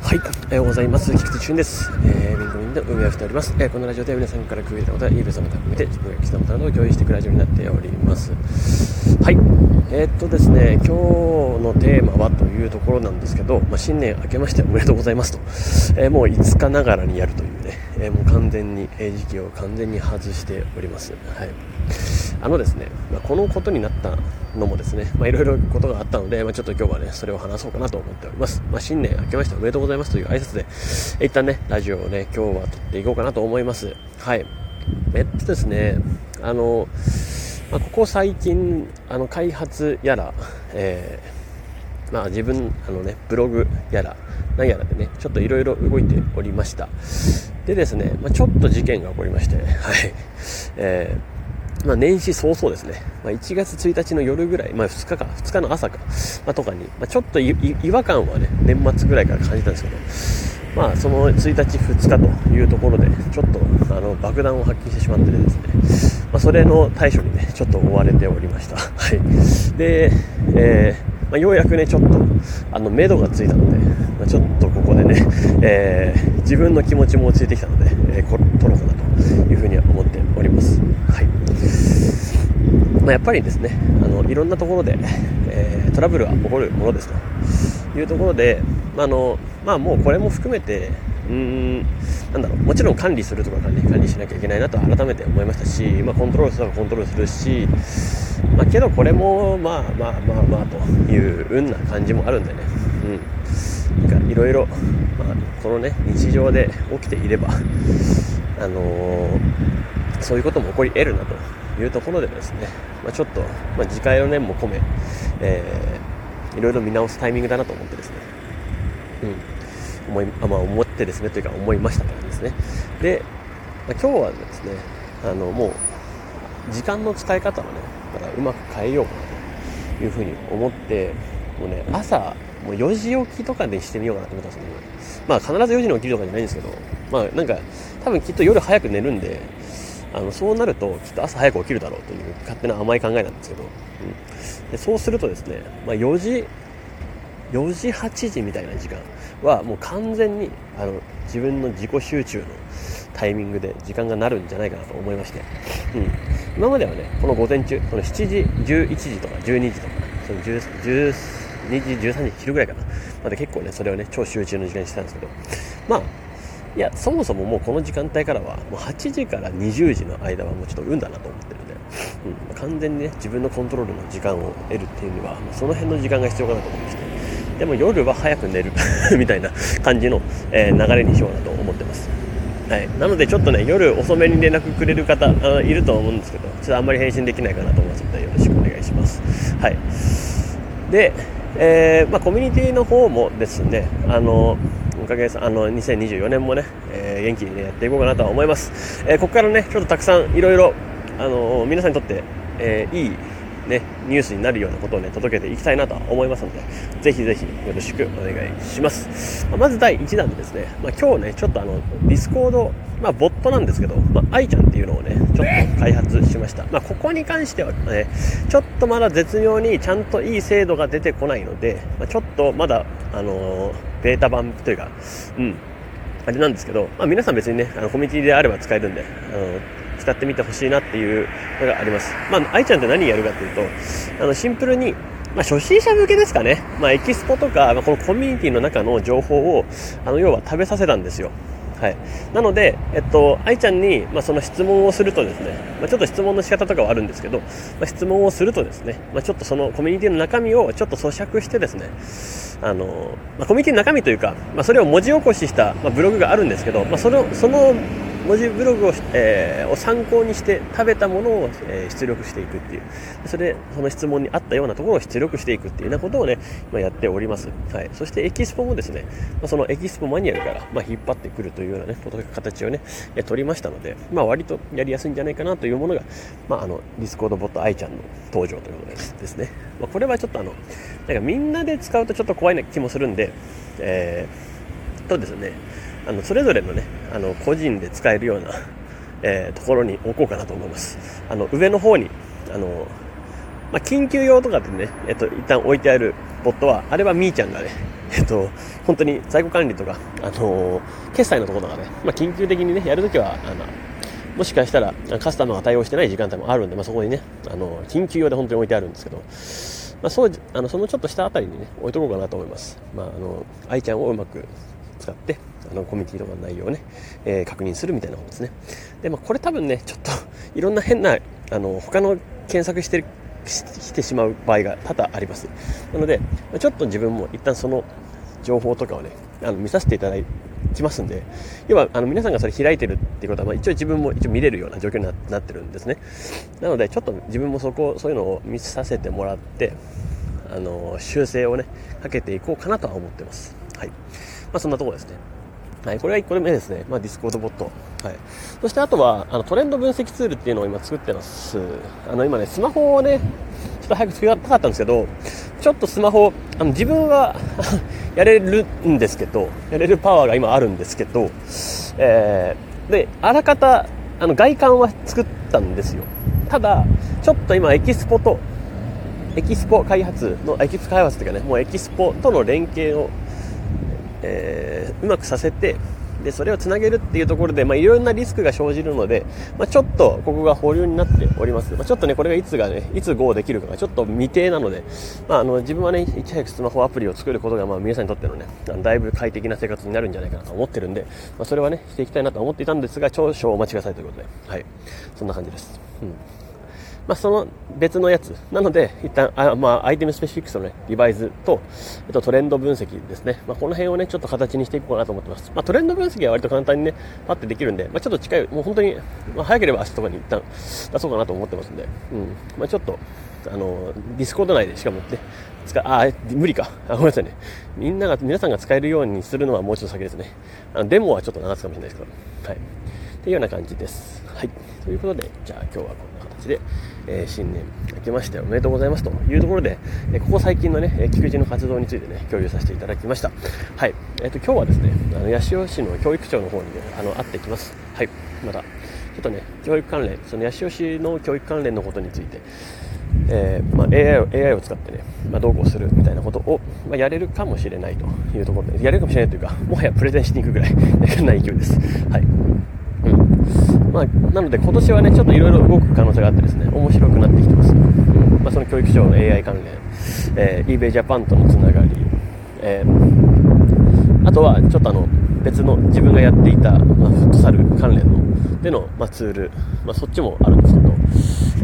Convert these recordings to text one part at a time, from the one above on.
はい、おはようございます。菊池俊です。えー、勉強人の運営をしております。えー、このラジオでは皆さんからくれたことや、イーブさんのためて自分が来たことなどを共有していくラジオになっております。はい、えー、っとですね、今日のテーマはというところなんですけど、まあ、新年明けましておめでとうございますと、えー、もう5日ながらにやるというね、えもう完全に、え時期を完全に外しております。はい。あのですね、まあ、このことになったのもですね、まあ、いろいろことがあったので、まあ、ちょっと今日はね、それを話そうかなと思っております。まあ、新年明けましておめでとうございますという挨拶で、一旦ね、ラジオをね、今日は撮っていこうかなと思います。はい。えっとですね、あの、まあ、ここ最近、あの、開発やら、えー、まあ自分、あのね、ブログやら、何やらでね、ちょっといろいろ動いておりました。でですね、まあ、ちょっと事件が起こりまして、はい。えーまあ、年始早々ですね、まあ、1月1日の夜ぐらい、まあ、2日か、2日の朝か、まあ、とかに、まあ、ちょっと違和感はね、年末ぐらいから感じたんですけど、まあ、その1日、2日というところで、ちょっとあの爆弾を発揮してしまってですね、まあ、それの対処にね、ちょっと追われておりました。はい。で、えー、まあ、ようやくね、ちょっと、あの、目処がついたので、まあ、ちょっとここでね、えー、自分の気持ちも落ち着いてきたので、えー、こ取ろうかなというふうには思ってます。はい。まあ、やっぱりですねあのいろんなところで、えー、トラブルは起こるものですというところで、まあのまあ、もうこれも含めてうーんなんだろうもちろん管理するとか管理管理しなきゃいけないなと改めて思いましたし、まあ、コントロールするとかコントロールするし、まあ、けどこれもまあまあまあまあという運な感じもあるんでね、うん、なんかいろいろ、まあ、このね日常で起きていれば、あのー、そういうことも起こり得るなというところでですね、まあ、ちょっと、まあ、自戒の念も込め、えー、いろいろ見直すタイミングだなと思ってですね、うん、思い、あまあ、思ってですね、というか思いましたからですね。で、まあ、今日はですね、あの、もう、時間の使い方をね、またうまく変えようかなというふうに思って、もうね、朝、もう4時起きとかでしてみようかなと思ったんですけど、まあ必ず4時に起きるとかじゃないんですけど、まあなんか、多分きっと夜早く寝るんで、あのそうなるときっと朝早く起きるだろうという勝手な甘い考えなんですけど、うん、でそうするとですね、まあ、4時4時8時みたいな時間はもう完全にあの自分の自己集中のタイミングで時間がなるんじゃないかなと思いまして、うん、今まではねこの午前中その7時11時とか12時とかその10 12時13時昼ぐらいかな。まで結構ねそれをね超集中の時間にしてたんですけど。まあいや、そもそももうこの時間帯からは、もう8時から20時の間はもうちょっと運だなと思ってるんで、うん、完全にね、自分のコントロールの時間を得るっていうには、もうその辺の時間が必要かなと思いまして、でも夜は早く寝る みたいな感じの、えー、流れにしようなと思ってます。はい、なのでちょっとね夜遅めに連絡くれる方あいると思うんですけどちょっとあんまり返信できないかなと思いますのでよろしくお願いします。はい。で、えー、まあ、コミュニティの方もですねあのおかげさあの2024年もね、えー、元気にねやっていこうかなとは思います、えー、ここからねちょっとたくさんいろいろあの皆さんにとって、えー、いいね、ニュースになるようなことをね、届けていきたいなと思いますので、ぜひぜひよろしくお願いします。ま、ず第1弾でですね、まあ、今日ね、ちょっとあの、 Discord、まあ、ボットなんですけど、まあ、愛ちゃんっていうのをね、ちょっと開発しました。まあ、ここに関してはね、ちょっとまだ絶妙にちゃんといい精度が出てこないので、まあ、ちょっとまだ、あのベータ版というか、うん、あれなんですけど、まあ、皆さん別にね、あのコミュニティであれば使えるんで、あの使ってみてほしいなっていうのがあります。まあ、愛ちゃんって何やるかっていうと、あのシンプルに、まあ、初心者向けですかね。まあ、エキスポとか、まあ、このコミュニティの中の情報を、あの、要は食べさせたんですよ。はい、なので、えっと、愛ちゃんに、まあ、その質問をするとですね、まあ、ちょっと質問の仕方とかはあるんですけど、まあ、質問をするとですね、まあ、ちょっとそのコミュニティの中身をちょっと咀嚼してですね、あのまあ、コミュニティの中身というか、まあ、それを文字起こしした、まあ、ブログがあるんですけど、まあ、そのその文字ブログを,、えー、を参考にして食べたものを、えー、出力していくっていう。それでその質問に合ったようなところを出力していくっていうようなことをね、ま、やっております、はい、そしてエキスポもですね、まあ、そのエキスポマニュアルから、まあ、引っ張ってくるというようなね形をね、え取りましたので、まあ、割とやりやすいんじゃないかなというものが、まあ、あの Discordボット愛ちゃんの登場ということですですね、まあ、これはちょっとあのなんかみんなで使うとちょっと怖いな気もするんで、えー、とですねあのそれぞれのねあの個人で使えるような、えー、ところに置こうかなと思いますあの上の方にあのまあ、緊急用とかでね、えっと、一旦置いてあるボットは、あれはみーちゃんがね、えっと、本当に在庫管理とか、あの、決済のところとかね、まあ、緊急的にね、やるときは、あの、もしかしたらカスタマーが対応してない時間帯もあるんで、まあ、そこにね、あの、緊急用で本当に置いてあるんですけど、まあ、そう、あの、そのちょっと下あたりにね、置いとこうかなと思います。まあ、あの、愛ちゃんをうまく使って、あの、コミュニティとかの内容をね、えー、確認するみたいなことですね。で、まあ、これ多分ね、ちょっと、いろんな変な、あの、他の検索してる、してしまう場合が多々あります。なので、ちょっと自分も一旦その情報とかをね、あの見させていただきますんで、要はあの皆さんがそれ開いてるっていうことは、まあ、一応自分も一応見れるような状況になってるんですね。なので、ちょっと自分もそこ、そういうのを見させてもらって、あの、修正をね、かけていこうかなとは思ってます。はい。まあ、そんなところですね。はい、これが1個目ですね。まあ、 Discord ボット。はい。そしてあとは、あの、トレンド分析ツールっていうのを今作ってます。あの、今ね、スマホをね、ちょっと早く作りたかったんですけど、ちょっとスマホ、あの、自分はやれるんですけど、やれるパワーが今あるんですけど、えー、で、あらかた、あの、外観は作ったんですよ。ただ、ちょっと今、エキスポと、エキスポ開発の、エキスポ開発っていうかね、もうエキスポとの連携をえー、うまくさせて、で、それをつなげるっていうところで、まあ、いろんなリスクが生じるので、まあ、ちょっとここが保留になっております。まあ、ちょっとね、これがいつがね、いつ GO できるかがちょっと未定なので、まあ、あの、自分はね、いち早くスマホアプリを作ることが、まあ、皆さんにとってのね、だいぶ快適な生活になるんじゃないかなと思ってるんで、まあ、それはね、していきたいなと思っていたんですが、少々お待ちくださいということで、はい。そんな感じです。うん。まあ、その別のやつ。なので、一旦、あまあ、アイテムスペシフィックスのね、リバイズと、えっと、トレンド分析ですね。まあ、この辺をね、ちょっと形にしていこうかなと思ってます。まあ、トレンド分析は割と簡単にね、パッてできるんで、まあ、ちょっと近い、もう本当に、まあ、早ければ明日とかに一旦出そうかなと思ってますんで、うん。まあ、ちょっと、あの、 Discord 内でしかもね、使、あ、無理か。あ、ごめんなさいね。みんなが、皆さんが使えるようにするのはもうちょっと先ですね。あの、デモはちょっと流すかもしれないですけど、はい。っていうような感じです。はい。ということで、じゃあ今日はこ形で、えー、新年明けましておめでとうございますというところで、えー、ここ最近のね、菊池の活動についてね、共有させていただきました。はい。えっ、ー、と、今日はですね、あの、八潮市の教育長の方にね、あの、会ってきます。はい。また、ちょっとね、教育関連、その八潮市の教育関連のことについて、えー、まあ、AI, を AI を使ってね、まあ、どうこうするみたいなことを、まあ、やれるかもしれないというところで、やれるかもしれないというか、もはやプレゼンしに行くぐらい、な勢いです。はい。まあ、なので今年はね、ちょっといろいろ動く可能性があってですね、面白くなってきてます。まあ、その教育省の AI 関連、えー、eBay Japan とのつながり、えー、あとはちょっとあの、別の自分がやっていた、まあ、フットサル関連の、での、まあ、ツール、まあ、そっちもあるんですけど、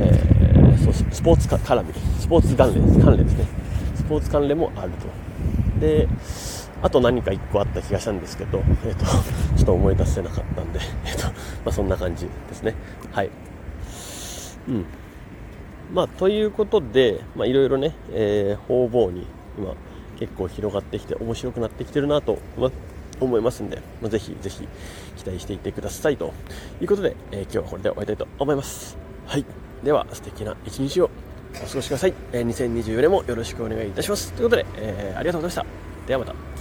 えー、そうスポーツか絡み、スポーツ関連、関連ですね。スポーツ関連もあると。で、あと何か1個あった気がしたんですけど、えっ、と、ちょっと思い出せなかったんで、えっ、と、まあ、そんな感じですね。はい。うん。まあ、ということで、まあ、いろいろね、えー、方々に今、結構広がってきて、面白くなってきてるなと、ま思いますんで、まあ、ぜひぜひ期待していてくださいということで、えー、今日はこれで終わりたいと思います。はい。では、素敵な一日をお過ごしください。えー、2024年もよろしくお願いいたします。ということで、えー、ありがとうございました。ではまた。